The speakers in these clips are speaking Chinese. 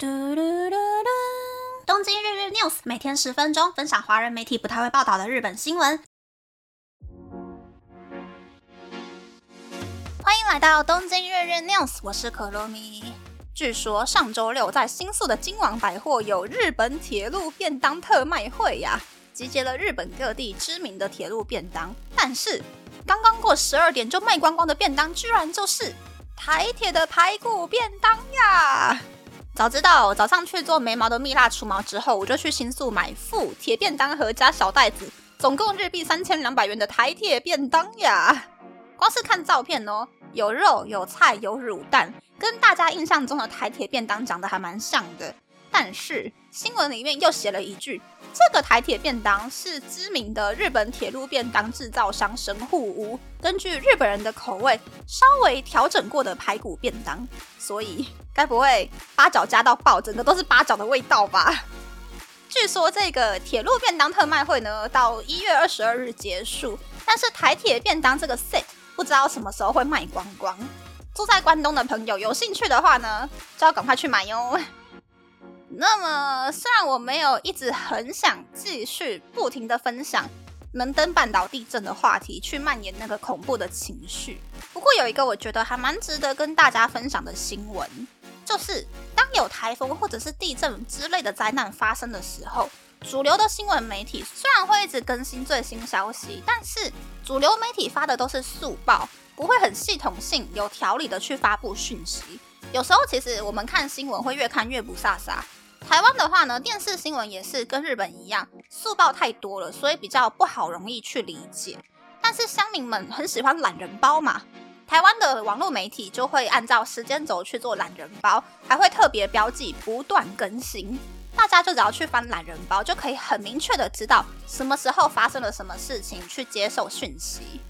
嘟嘟嘟嘟！东京日日 news 每天十分钟，分享华人媒体不太会报道的日本新闻。欢迎来到东京日日 news，我是可乐米。据说上周六在新宿的金王百货有日本铁路便当特卖会呀，集结了日本各地知名的铁路便当。但是刚刚过十二点就卖光光的便当，居然就是台铁的排骨便当呀！早知道早上去做眉毛的蜜蜡除毛之后，我就去新宿买副铁便当盒加小袋子，总共日币三千两百元的台铁便当呀！光是看照片哦，有肉有菜有卤蛋，跟大家印象中的台铁便当长得还蛮像的。但是新闻里面又写了一句，这个台铁便当是知名的日本铁路便当制造商神户屋根据日本人的口味稍微调整过的排骨便当，所以。该不会八角加到爆，整个都是八角的味道吧？据说这个铁路便当特卖会呢，到一月二十二日结束，但是台铁便当这个 set 不知道什么时候会卖光光。住在关东的朋友有兴趣的话呢，就要赶快去买哟。那么，虽然我没有一直很想继续不停的分享能登半岛地震的话题，去蔓延那个恐怖的情绪，不过有一个我觉得还蛮值得跟大家分享的新闻。就是当有台风或者是地震之类的灾难发生的时候，主流的新闻媒体虽然会一直更新最新消息，但是主流媒体发的都是速报，不会很系统性、有条理的去发布讯息。有时候其实我们看新闻会越看越不飒飒。台湾的话呢，电视新闻也是跟日本一样，速报太多了，所以比较不好容易去理解。但是乡民们很喜欢懒人包嘛。台湾的网络媒体就会按照时间轴去做懒人包，还会特别标记不断更新。大家就只要去翻懒人包，就可以很明确的知道什么时候发生了什么事情，去接受讯息。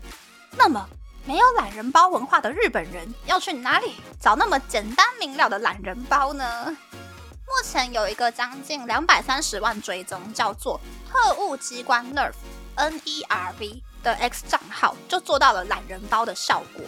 那么，没有懒人包文化的日本人要去哪里找那么简单明了的懒人包呢？目前有一个将近两百三十万追踪，叫做特务机关 Nerv N E R V 的 X 账号，就做到了懒人包的效果。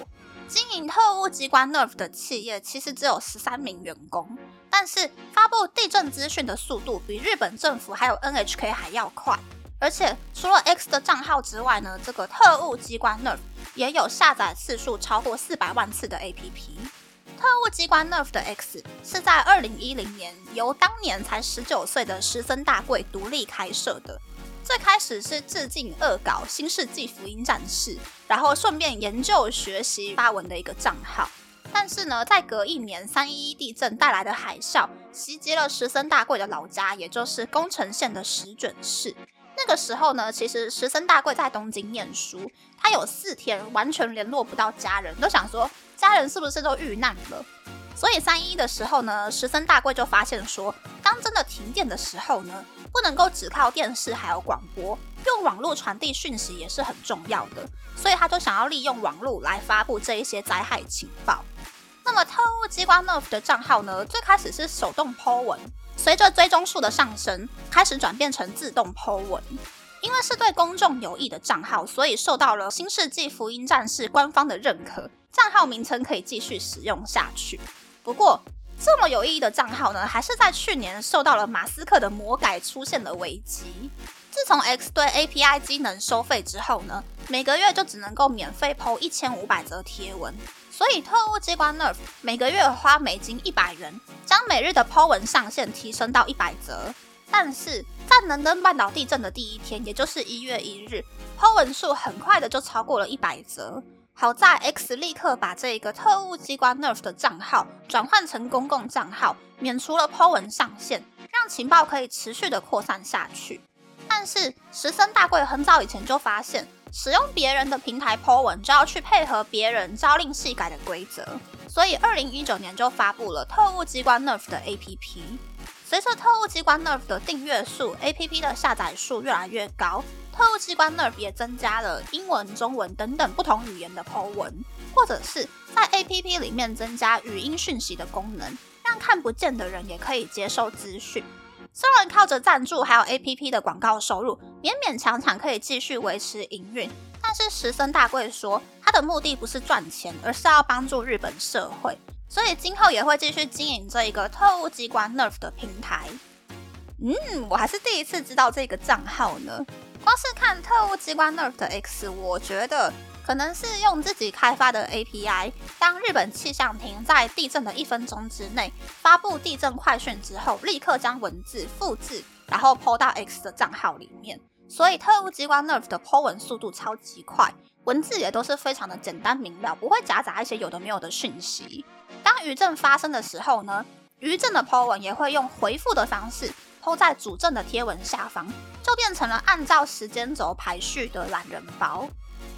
经营特务机关 Nerv 的企业其实只有十三名员工，但是发布地震资讯的速度比日本政府还有 NHK 还要快。而且除了 X 的账号之外呢，这个特务机关 Nerv 也有下载次数超过四百万次的 APP。特务机关 Nerf 的 X 是在二零一零年由当年才十九岁的石森大贵独立开设的。最开始是致敬恶搞《新世纪福音战士》，然后顺便研究学习发文的一个账号。但是呢，在隔一年三一一地震带来的海啸袭击了石森大贵的老家，也就是宫城县的石卷市。那个时候呢，其实石森大贵在东京念书，他有四天完全联络不到家人，都想说家人是不是都遇难了。所以三一的时候呢，石森大贵就发现说，当真的停电的时候呢，不能够只靠电视还有广播，用网络传递讯息也是很重要的。所以他就想要利用网络来发布这一些灾害情报。那么特务机关 Nerf 的账号呢，最开始是手动 Po 文，随着追踪数的上升，开始转变成自动 Po 文。因为是对公众有益的账号，所以受到了新世纪福音战士官方的认可，账号名称可以继续使用下去。不过，这么有意义的账号呢，还是在去年受到了马斯克的魔改出现了危机。自从 X 对 API 机能收费之后呢，每个月就只能够免费 PO 一千五百则贴文。所以特务机关 Nerf 每个月花美金一百元，将每日的 PO 文上限提升到一百则。但是在能登半岛地震的第一天，也就是一月一日，PO 文数很快的就超过了一百则。好在 X 立刻把这个特务机关 Nerf 的账号转换成公共账号，免除了 Po 文上限，让情报可以持续的扩散下去。但是石森大贵很早以前就发现，使用别人的平台 Po 文就要去配合别人朝令夕改的规则，所以二零一九年就发布了特务机关 Nerf 的 APP。随着特务机关 Nerf 的订阅数、APP 的下载数越来越高。特务机关 Nerf 也增加了英文、中文等等不同语言的 Po 文，或者是在 APP 里面增加语音讯息的功能，让看不见的人也可以接受资讯。虽然靠着赞助还有 APP 的广告收入，勉勉强强可以继续维持营运，但是石森大贵说，他的目的不是赚钱，而是要帮助日本社会。所以今后也会继续经营这一个特务机关 Nerf 的平台。嗯，我还是第一次知道这个账号呢。光是看特务机关 Nerf 的 X，我觉得可能是用自己开发的 API。当日本气象厅在地震的一分钟之内发布地震快讯之后，立刻将文字复制，然后 po 到 X 的账号里面。所以特务机关 Nerf 的 po 文速度超级快，文字也都是非常的简单明了，不会夹杂一些有的没有的讯息。当余震发生的时候呢，余震的 po 文也会用回复的方式 po 在主震的贴文下方，就变成了按照时间轴排序的懒人包。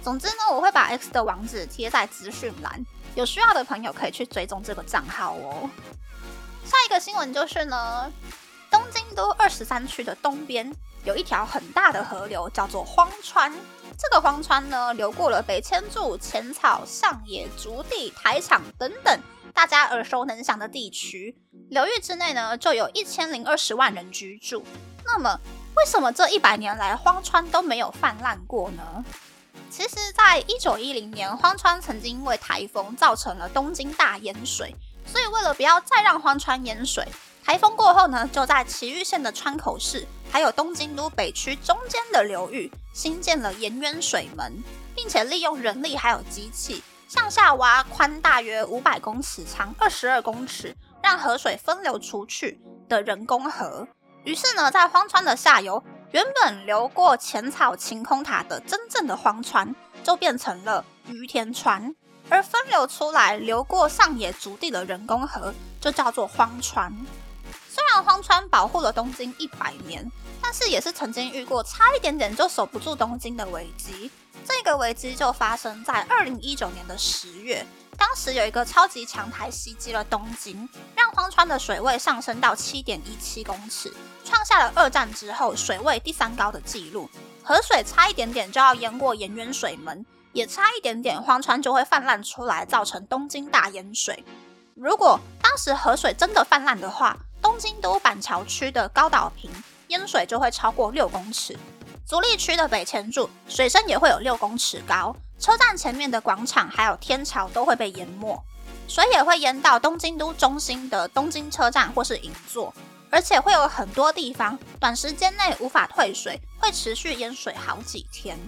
总之呢，我会把 X 的网址贴在资讯栏，有需要的朋友可以去追踪这个账号哦。下一个新闻就是呢，东京都二十三区的东边。有一条很大的河流，叫做荒川。这个荒川呢，流过了北千住、浅草、上野、竹地、台场等等大家耳熟能详的地区。流域之内呢，就有一千零二十万人居住。那么，为什么这一百年来荒川都没有泛滥过呢？其实，在一九一零年，荒川曾经因为台风造成了东京大淹水，所以为了不要再让荒川淹水，台风过后呢，就在埼玉县的川口市。还有东京都北区中间的流域新建了岩渊水门，并且利用人力还有机器向下挖宽大约五百公尺、长二十二公尺，让河水分流出去的人工河。于是呢，在荒川的下游，原本流过浅草晴空塔的真正的荒川，就变成了于田川；而分流出来流过上野足地的人工河，就叫做荒川。虽然荒川保护了东京一百年。但是也是曾经遇过差一点点就守不住东京的危机，这个危机就发生在二零一九年的十月，当时有一个超级强台袭击了东京，让荒川的水位上升到七点一七公尺，创下了二战之后水位第三高的纪录。河水差一点点就要淹过岩渊水门，也差一点点荒川就会泛滥出来，造成东京大淹水。如果当时河水真的泛滥的话，东京都板桥区的高岛平。淹水就会超过六公尺，足立区的北前柱水深也会有六公尺高，车站前面的广场还有天桥都会被淹没，水也会淹到东京都中心的东京车站或是银座，而且会有很多地方短时间内无法退水，会持续淹水好几天。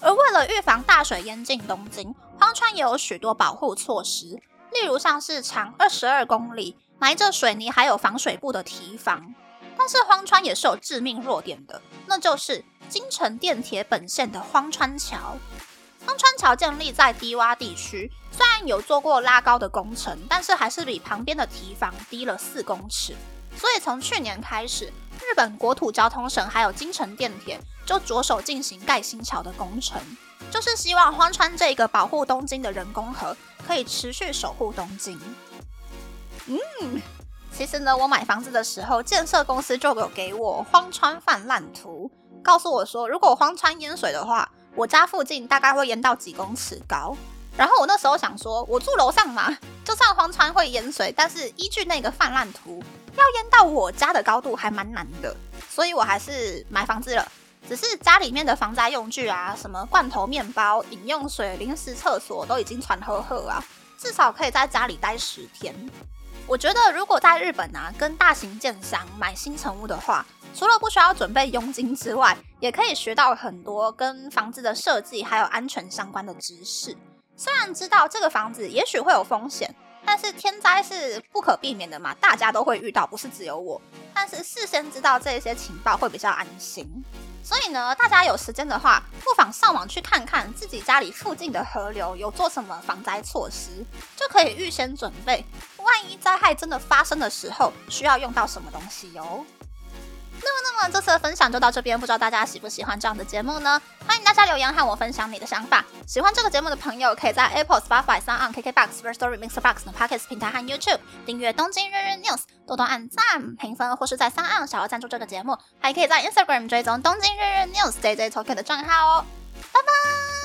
而为了预防大水淹进东京，荒川也有许多保护措施，例如像是长二十二公里埋着水泥还有防水布的堤防。但是荒川也是有致命弱点的，那就是京城电铁本线的荒川桥。桥建立在低洼地区，虽然有做过拉高的工程，但是还是比旁边的堤防低了四公尺。所以从去年开始，日本国土交通省还有京城电铁就着手进行盖新桥的工程，就是希望荒川这个保护东京的人工河可以持续守护东京。嗯。其实呢，我买房子的时候，建设公司就有给我荒川泛滥图，告诉我说，如果荒川淹水的话，我家附近大概会淹到几公尺高。然后我那时候想说，我住楼上嘛，就算荒川会淹水，但是依据那个泛滥图，要淹到我家的高度还蛮难的，所以我还是买房子了。只是家里面的防灾用具啊，什么罐头面包、饮用水、临时厕所都已经传呵呵啊，至少可以在家里待十天。我觉得，如果在日本啊，跟大型建商买新成屋的话，除了不需要准备佣金之外，也可以学到很多跟房子的设计还有安全相关的知识。虽然知道这个房子也许会有风险，但是天灾是不可避免的嘛，大家都会遇到，不是只有我。但是事先知道这些情报会比较安心。所以呢，大家有时间的话，不妨上网去看看自己家里附近的河流有做什么防灾措施，就可以预先准备，万一灾害真的发生的时候，需要用到什么东西哟。那么，那么这次的分享就到这边，不知道大家喜不喜欢这样的节目呢？欢迎大家留言和我分享你的想法。喜欢这个节目的朋友，可以在 Apple、Spotify、s o n KKBox、First Story、Mix Box 等 Podcast 平台和 YouTube 订阅《东京日日 News》，多多按赞、评分，或是在三岸小额赞助这个节目。还可以在 Instagram 追踪《东京日日 News》JJ Talk 的账号哦。拜拜。